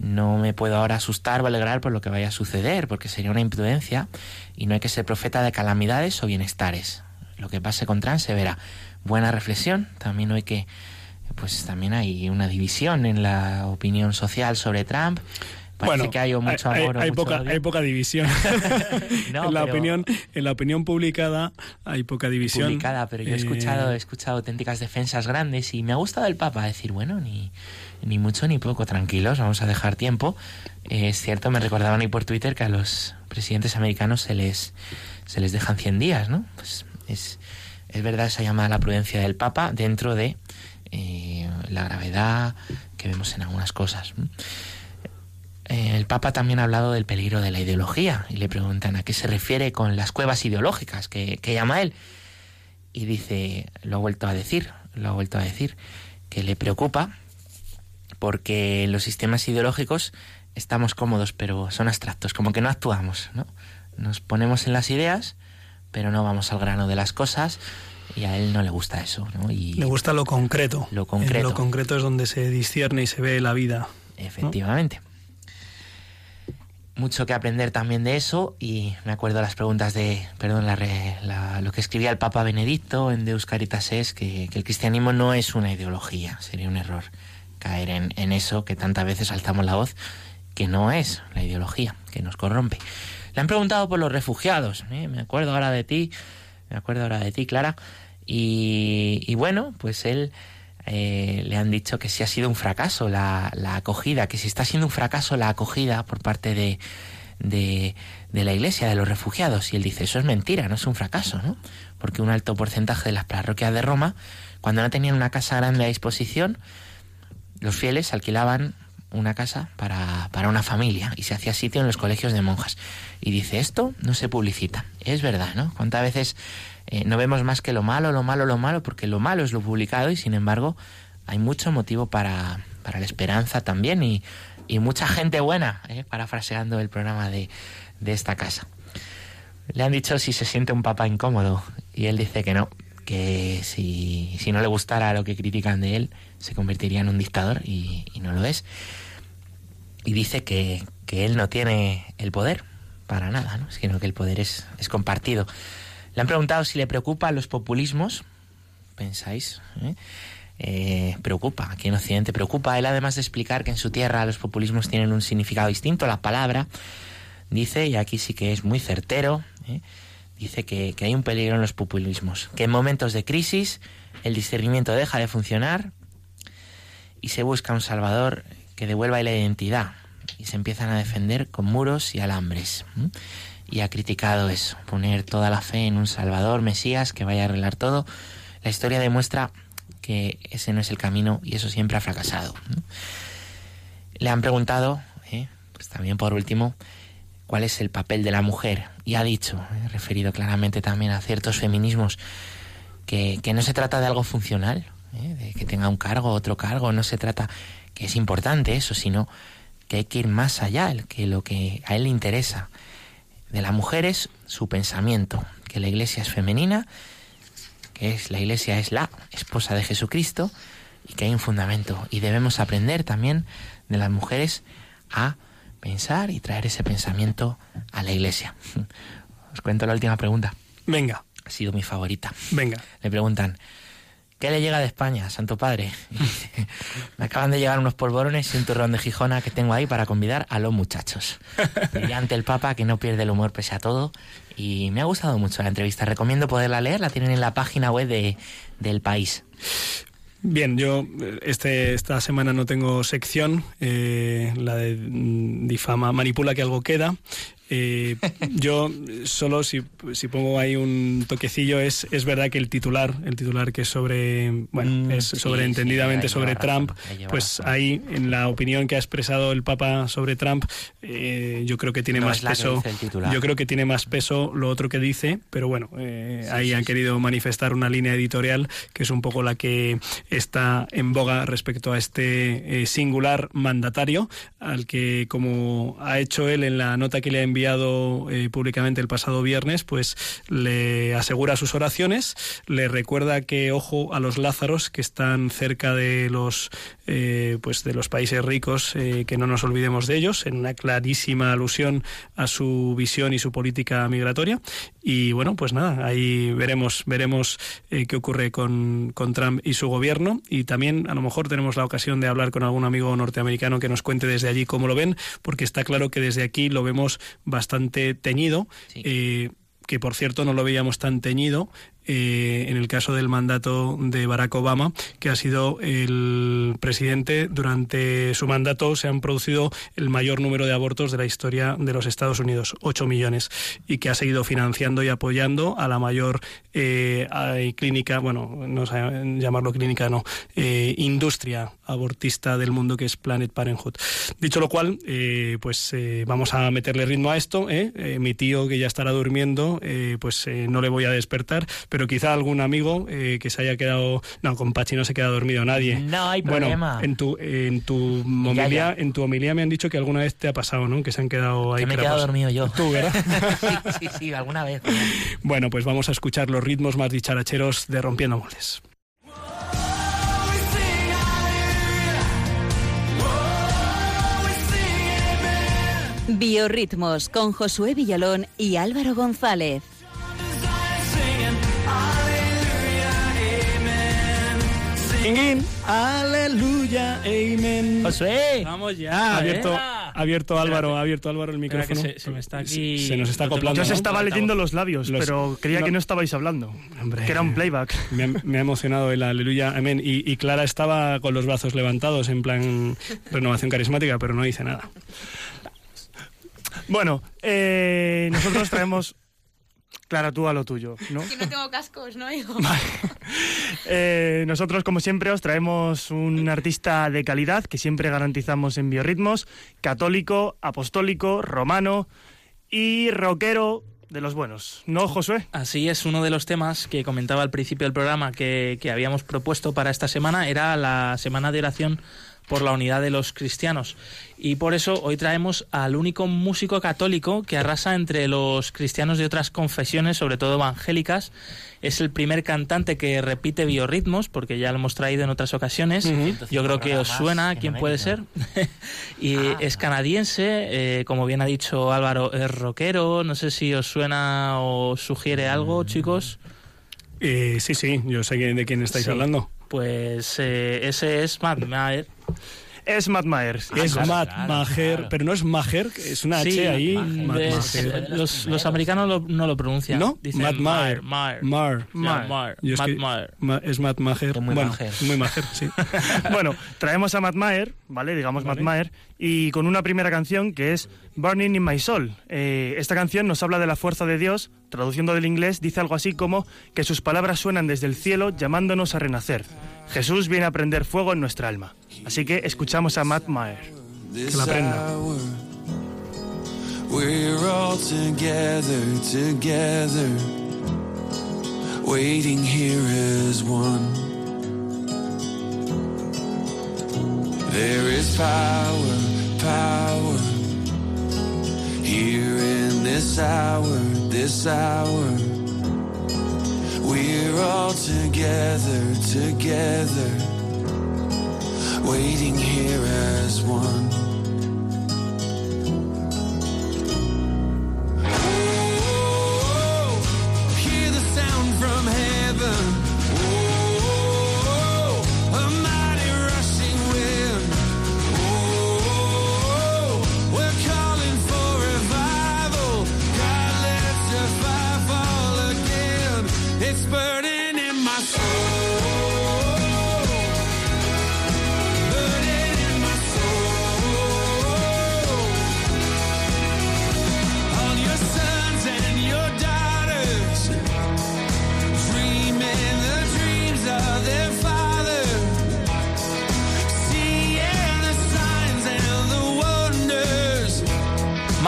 no me puedo ahora asustar o alegrar por lo que vaya a suceder, porque sería una imprudencia y no hay que ser profeta de calamidades o bienestares. Lo que pase con Trump se verá. Buena reflexión, también hay que, pues también hay una división en la opinión social sobre Trump. Parece bueno, que hay mucho amor. Hay, hay, mucho poca, odio. hay poca división. no, en, la pero... opinión, en la opinión publicada hay poca división. Publicada, pero yo he escuchado, he escuchado auténticas defensas grandes y me ha gustado el Papa decir, bueno, ni, ni mucho ni poco, tranquilos, vamos a dejar tiempo. Eh, es cierto, me recordaban ahí por Twitter que a los presidentes americanos se les, se les dejan 100 días, ¿no? Pues es, es verdad esa llamada a la prudencia del Papa dentro de eh, la gravedad que vemos en algunas cosas. Eh, el Papa también ha hablado del peligro de la ideología y le preguntan a qué se refiere con las cuevas ideológicas que, que llama él. Y dice, lo ha vuelto a decir, lo ha vuelto a decir, que le preocupa porque los sistemas ideológicos estamos cómodos, pero son abstractos, como que no actuamos, ¿no? Nos ponemos en las ideas, pero no vamos al grano de las cosas y a él no le gusta eso, ¿no? Y le gusta lo concreto. Lo concreto. En lo concreto es donde se discierne y se ve la vida. Efectivamente. ¿no? Mucho que aprender también de eso y me acuerdo las preguntas de, perdón, la, lo que escribía el Papa Benedicto en Deus Caritas es que, el cristianismo no es una ideología, sería un error caer en, eso que tantas veces alzamos la voz, que no es la ideología, que nos corrompe. Le han preguntado por los refugiados, ¿eh? me acuerdo ahora de ti, me acuerdo ahora de ti, Clara, y bueno, pues él eh, le han dicho que si ha sido un fracaso la, la, acogida, que si está siendo un fracaso la acogida por parte de, de, de, la iglesia, de los refugiados. Y él dice, eso es mentira, no es un fracaso, ¿no? Porque un alto porcentaje de las parroquias de Roma, cuando no tenían una casa grande a disposición, los fieles alquilaban una casa para, para una familia y se hacía sitio en los colegios de monjas. Y dice, esto no se publicita. Es verdad, ¿no? ¿Cuántas veces eh, no vemos más que lo malo, lo malo, lo malo, porque lo malo es lo publicado y sin embargo hay mucho motivo para, para la esperanza también y, y mucha gente buena, eh, parafraseando el programa de, de esta casa. Le han dicho si se siente un papá incómodo y él dice que no, que si, si no le gustara lo que critican de él, se convertiría en un dictador y, y no lo es. Y dice que, que, él no tiene el poder para nada, ¿no? sino que el poder es, es compartido. Le han preguntado si le preocupan los populismos. ¿Pensáis? ¿Eh? Eh, preocupa, aquí en Occidente preocupa. Él, además de explicar que en su tierra los populismos tienen un significado distinto, la palabra, dice, y aquí sí que es muy certero, ¿eh? dice que, que hay un peligro en los populismos, que en momentos de crisis el discernimiento deja de funcionar y se busca un salvador que devuelva la identidad y se empiezan a defender con muros y alambres y ha criticado eso, poner toda la fe en un Salvador, Mesías, que vaya a arreglar todo. La historia demuestra que ese no es el camino y eso siempre ha fracasado. Le han preguntado, ¿eh? pues también por último, cuál es el papel de la mujer y ha dicho, ¿eh? referido claramente también a ciertos feminismos, que, que no se trata de algo funcional, ¿eh? de que tenga un cargo, otro cargo, no se trata que es importante eso, sino que hay que ir más allá, que lo que a él le interesa de la mujer es su pensamiento, que la iglesia es femenina, que es la iglesia es la esposa de Jesucristo y que hay un fundamento y debemos aprender también de las mujeres a pensar y traer ese pensamiento a la iglesia. Os cuento la última pregunta. Venga. Ha sido mi favorita. Venga. Le preguntan, ¿Qué le llega de España, Santo Padre? Me acaban de llegar unos polvorones y un turrón de Gijona que tengo ahí para convidar a los muchachos. ante el Papa que no pierde el humor pese a todo. Y me ha gustado mucho la entrevista. Recomiendo poderla leer. La tienen en la página web de, del país. Bien, yo este, esta semana no tengo sección, eh, la de mm, difama, manipula que algo queda. Eh, yo solo si, si, pongo ahí un toquecillo es es verdad que el titular el titular que es sobre bueno mm, es sobreentendidamente sí, sobre Trump pues ahí en la opinión que ha expresado el Papa sobre Trump eh, yo creo que tiene no más peso yo creo que tiene más peso lo otro que dice pero bueno eh, sí, ahí han querido manifestar una línea editorial que es un poco la que está en boga respecto a este singular mandatario al que como ha hecho él en la nota que le ha enviado enviado eh, públicamente el pasado viernes, pues le asegura sus oraciones, le recuerda que ojo a los lázaros que están cerca de los eh, pues de los países ricos, eh, que no nos olvidemos de ellos, en una clarísima alusión a su visión y su política migratoria. Y bueno, pues nada, ahí veremos, veremos qué ocurre con, con Trump y su gobierno. Y también a lo mejor tenemos la ocasión de hablar con algún amigo norteamericano que nos cuente desde allí cómo lo ven, porque está claro que desde aquí lo vemos bastante teñido. Sí. Eh, que por cierto no lo veíamos tan teñido eh, en el caso del mandato de Barack Obama, que ha sido el presidente durante su mandato se han producido el mayor número de abortos de la historia de los Estados Unidos, 8 millones, y que ha seguido financiando y apoyando a la mayor eh, clínica, bueno, no sé llamarlo clínica, no, eh, industria abortista del mundo que es Planet Parenthood. Dicho lo cual, pues vamos a meterle ritmo a esto. mi tío que ya estará durmiendo, pues no le voy a despertar, pero quizá algún amigo que se haya quedado, no, con Pachi no se queda dormido nadie. No hay problema. Bueno, en tu, en tu homilía, ya. en tu homilía me han dicho que alguna vez te ha pasado, ¿no? Que se han quedado ahí. Que me he quedado dormido yo. Tú, ¿verdad? sí, sí, sí, alguna vez. Bueno, pues vamos a escuchar los ritmos más dicharacheros de Rompiendo Moldes. Biorritmos con Josué Villalón y Álvaro González. Singing, aleluya, amen. Josué. Vamos ya. Ha abierto, ¿eh? abierto Álvaro, ha abierto Álvaro el micrófono. se, se me está aquí. Se nos está acoplando. Yo se ¿no? estaba leyendo los labios, Los- pero creía no. que no estabais hablando. Hombre. Que era un playback. Me ha, me ha emocionado el aleluya, amén. Y, y Clara estaba con los brazos levantados en plan renovación carismática, pero no dice nada. Bueno, eh, nosotros traemos... Clara, tú a lo tuyo, ¿no? Que no tengo cascos, ¿no? Hijo? Eh, nosotros, como siempre, os traemos un artista de calidad que siempre garantizamos en Biorritmos, católico, apostólico, romano y rockero de los buenos. ¿No, Josué? Así es, uno de los temas que comentaba al principio del programa que, que habíamos propuesto para esta semana era la semana de oración por la unidad de los cristianos. Y por eso hoy traemos al único músico católico que arrasa entre los cristianos de otras confesiones, sobre todo evangélicas. Es el primer cantante que repite biorritmos, porque ya lo hemos traído en otras ocasiones. Yo creo que os suena quién puede ser. y es canadiense, eh, como bien ha dicho Álvaro, es rockero. No sé si os suena o sugiere algo, chicos. Eh, sí, sí, yo sé de quién estáis Sí. hablando. Pues eh, ese es Matt Maher. Es Matt Myers. es claro, Matt claro, Maher, claro. pero no es Maher, es una Sí, H ahí. Matt es- Maher. los, los americanos lo- no lo pronuncian. ¿No? Dicen Matt Maher. Maher. Maher. Maher. Es Matt Maher. Ma- es Matt Maher. Es muy bueno, majer. es muy Maher, sí. Bueno, traemos a Matt Maher, ¿vale? Digamos Matt Maher, y con una primera canción que es Burning in My Soul. Eh, esta canción nos habla de la fuerza de Dios, traduciendo del inglés, dice algo así como que sus palabras suenan desde el cielo llamándonos a renacer. Jesús viene a prender fuego en nuestra alma. Así que escuchamos a Matt Maher. Que la aprenda. We're all together, together, waiting here as one. There is power, power, here in this hour, this hour. We're all together, together, waiting here as one.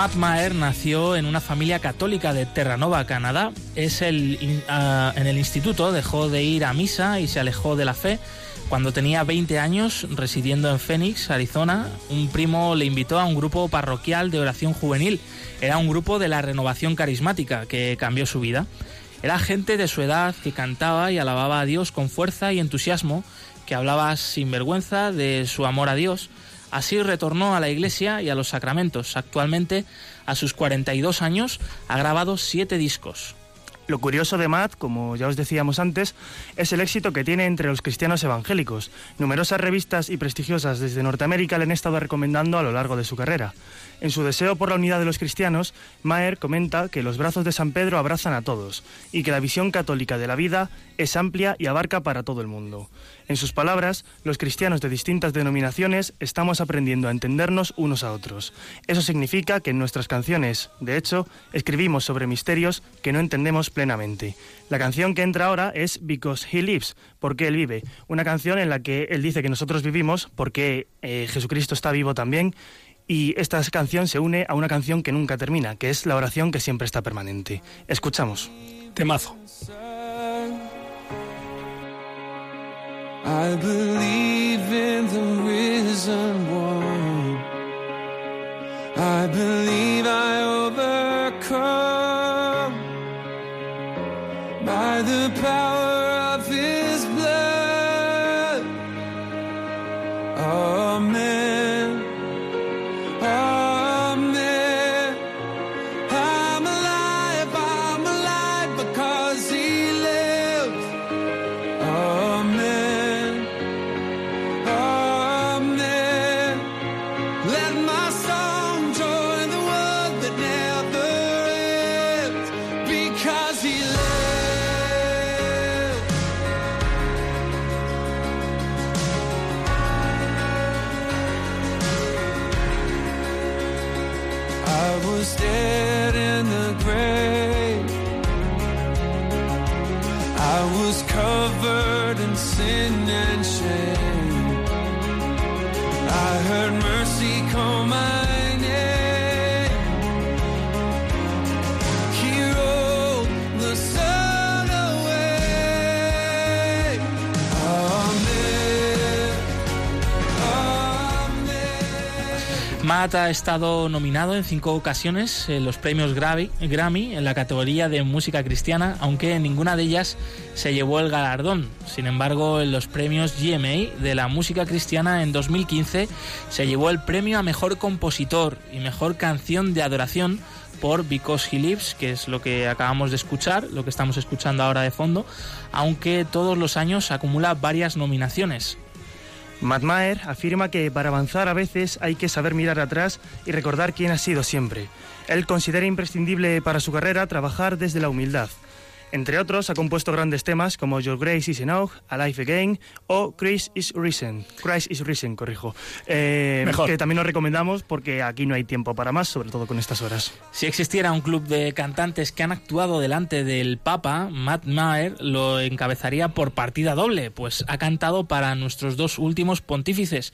Matt Maher nació en una familia católica de Terranova, Canadá. Es el, ah, en el instituto dejó de ir a misa y se alejó de la fe. Cuando tenía 20 años, residiendo en Phoenix, Arizona, un primo le invitó a un grupo parroquial de oración juvenil. Era un grupo de la renovación carismática que cambió su vida. Era gente de su edad que cantaba y alababa a Dios con fuerza y entusiasmo, que hablaba sin vergüenza de su amor a Dios. Así retornó a la iglesia y a los sacramentos. Actualmente, a sus 42 años, ha grabado siete discos. Lo curioso de Matt, como ya os decíamos antes, es el éxito que tiene entre los cristianos evangélicos. Numerosas revistas y prestigiosas desde Norteamérica le han estado recomendando a lo largo de su carrera. En su deseo por la unidad de los cristianos, Maher comenta que los brazos de San Pedro abrazan a todos y que la visión católica de la vida es amplia y abarca para todo el mundo. En sus palabras, los cristianos de distintas denominaciones estamos aprendiendo a entendernos unos a otros. Eso significa que en nuestras canciones, de hecho, escribimos sobre misterios que no entendemos plenamente. La canción que entra ahora es Because He Lives, porque Él vive. Una canción en la que Él dice que nosotros vivimos porque eh, Jesucristo está vivo también. Y esta canción se une a una canción que nunca termina, que es la oración que siempre está permanente. Escuchamos. Temazo. I believe in the risen one. I believe I overcome by the power of his Matt ha estado nominado en cinco ocasiones en los premios Grammy, en la categoría de música cristiana, aunque en ninguna de ellas se llevó el galardón. Sin embargo, en los premios GMA de la música cristiana en 2015 se llevó el premio a mejor compositor y mejor canción de adoración por Because He Lives, que es lo que acabamos de escuchar, lo que estamos escuchando ahora de fondo, aunque todos los años acumula varias nominaciones. Matt Maher afirma que para avanzar a veces hay que saber mirar atrás y recordar quién ha sido siempre. Él considera imprescindible para su carrera trabajar desde la humildad. Entre otros, ha compuesto grandes temas como Your Grace is Enough, Alive Again o Christ is Risen. Christ is Risen, corrijo. Eh, Mejor. Que también nos recomendamos porque aquí no hay tiempo para más, sobre todo con estas horas. Si existiera un club de cantantes que han actuado delante del Papa, Matt Maher lo encabezaría por partida doble, pues ha cantado para nuestros dos últimos pontífices.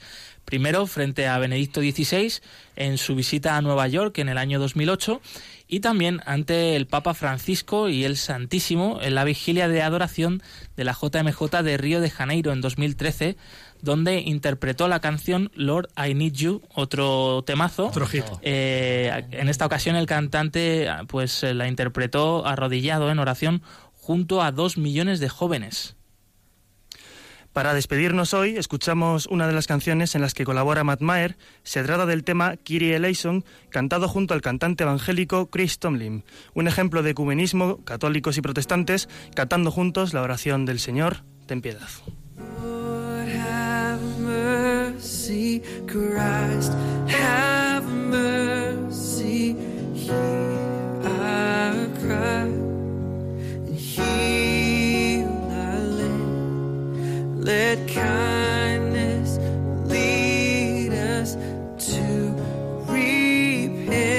Primero frente a Benedicto XVI en su visita a Nueva York en el año 2008 y también ante el Papa Francisco y el Santísimo en la vigilia de adoración de la JMJ de Río de Janeiro en 2013, donde interpretó la canción Lord I Need You, otro temazo. Otro hit. Eh, en esta ocasión el cantante pues la interpretó arrodillado en oración junto a dos millones de jóvenes. Para despedirnos hoy, escuchamos una de las canciones en las que colabora Matt Maher. Se trata del tema Kyrie Eleison, cantado junto al cantante evangélico Chris Tomlin. Un ejemplo de ecumenismo, católicos y protestantes, cantando juntos la oración del Señor, ten piedad. Let kindness lead us to repentance.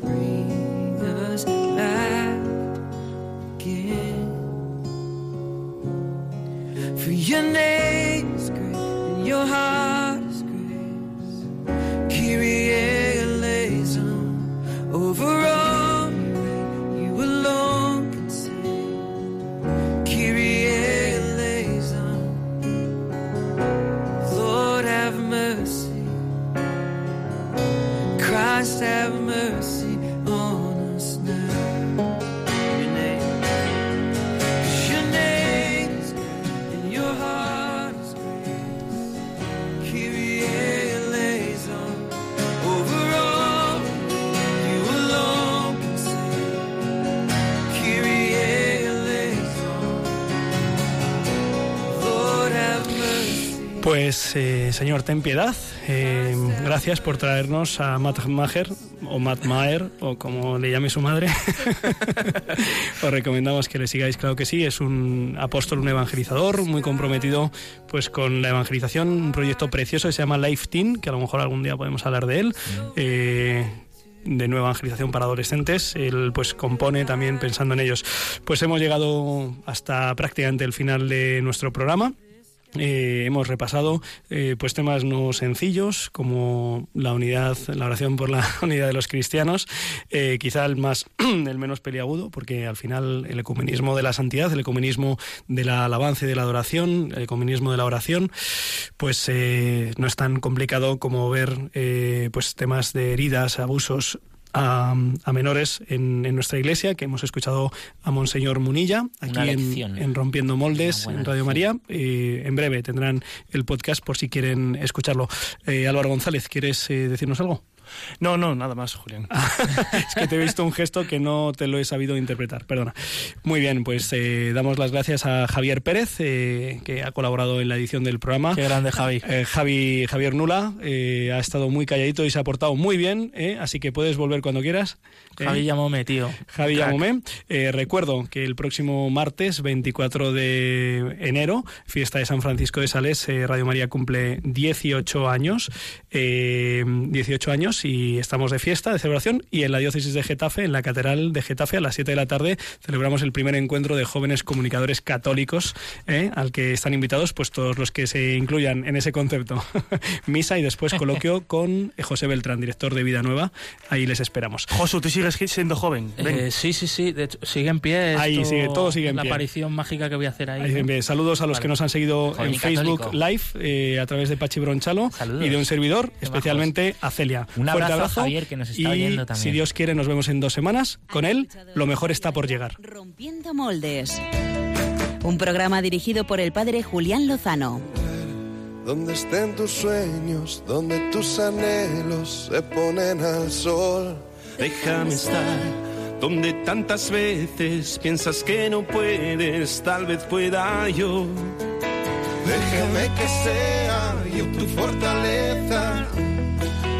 Bring us back again. For your name is great and your heart is grace. Kyrie eleison over all Pues, eh, señor, ten piedad. Eh, gracias por traernos a Matt Maher, o Matt Maher, o como le llame su madre. Os recomendamos que le sigáis, claro que sí. Es un apóstol, un evangelizador muy comprometido pues con la evangelización. Un proyecto precioso que se llama Life Teen, que a lo mejor algún día podemos hablar de él. Eh, de nueva evangelización para adolescentes. Él pues compone también pensando en ellos. Pues hemos llegado hasta prácticamente el final de nuestro programa. Eh, hemos repasado eh, pues temas no sencillos como la unidad, la oración por la unidad de los cristianos, eh, quizá el más el menos peliagudo, porque al final el ecumenismo de la santidad, el ecumenismo de la alabanza y de la adoración, el ecumenismo de la oración, pues eh, no es tan complicado como ver eh, pues temas de heridas, abusos a, a menores en, en nuestra iglesia, que hemos escuchado a Monseñor Munilla, aquí Una en, Rompiendo Moldes, en Radio María. Eh, en breve tendrán el podcast por si quieren escucharlo. Eh, Álvaro González, ¿quieres eh, decirnos algo? No, no, nada más, Julián. es que te he visto un gesto que no te lo he sabido interpretar, perdona. Muy bien, pues eh, damos las gracias a Javier Pérez, eh, que ha colaborado en la edición del programa. Qué grande, Javi. Eh, Javi Javier Nula ha estado muy calladito y se ha portado muy bien, eh, así que puedes volver cuando quieras. Javi llamóme, tío. Javi. Eh, recuerdo que el próximo martes 24 de enero, fiesta de San Francisco de Sales, Radio María cumple 18 años. eh, 18 años y estamos de fiesta, de celebración. Y en la diócesis de Getafe, en la catedral de Getafe, a las 7 de la tarde, celebramos el primer encuentro de jóvenes comunicadores católicos, eh, al que están invitados pues todos los que se incluyan en ese concepto. Misa y después coloquio con José Beltrán, director de Vida Nueva. Ahí les esperamos. Josu, tú sigues siendo joven. Ven. Eh, sí, sí, sí. De hecho, sigue en pie. Ahí sigue, todo sigue en la pie. aparición mágica que voy a hacer ahí. Ahí, ¿no? bien, Saludos a los Vale. que nos han seguido Joven en Facebook católico. Live eh, a través de Pachi Bronchalo Saludos. y de un servidor, especialmente a Celia. Un Fuerte abrazo a Javier, que nos está y oyendo también. si Dios quiere nos vemos en dos semanas. Con él, lo mejor está por llegar. Rompiendo moldes. Un programa dirigido por el padre Julián Lozano. Donde estén tus sueños, donde tus anhelos se ponen al sol. Déjame estar donde tantas veces piensas que no puedes, tal vez pueda yo. Déjame que sea yo tu fortaleza.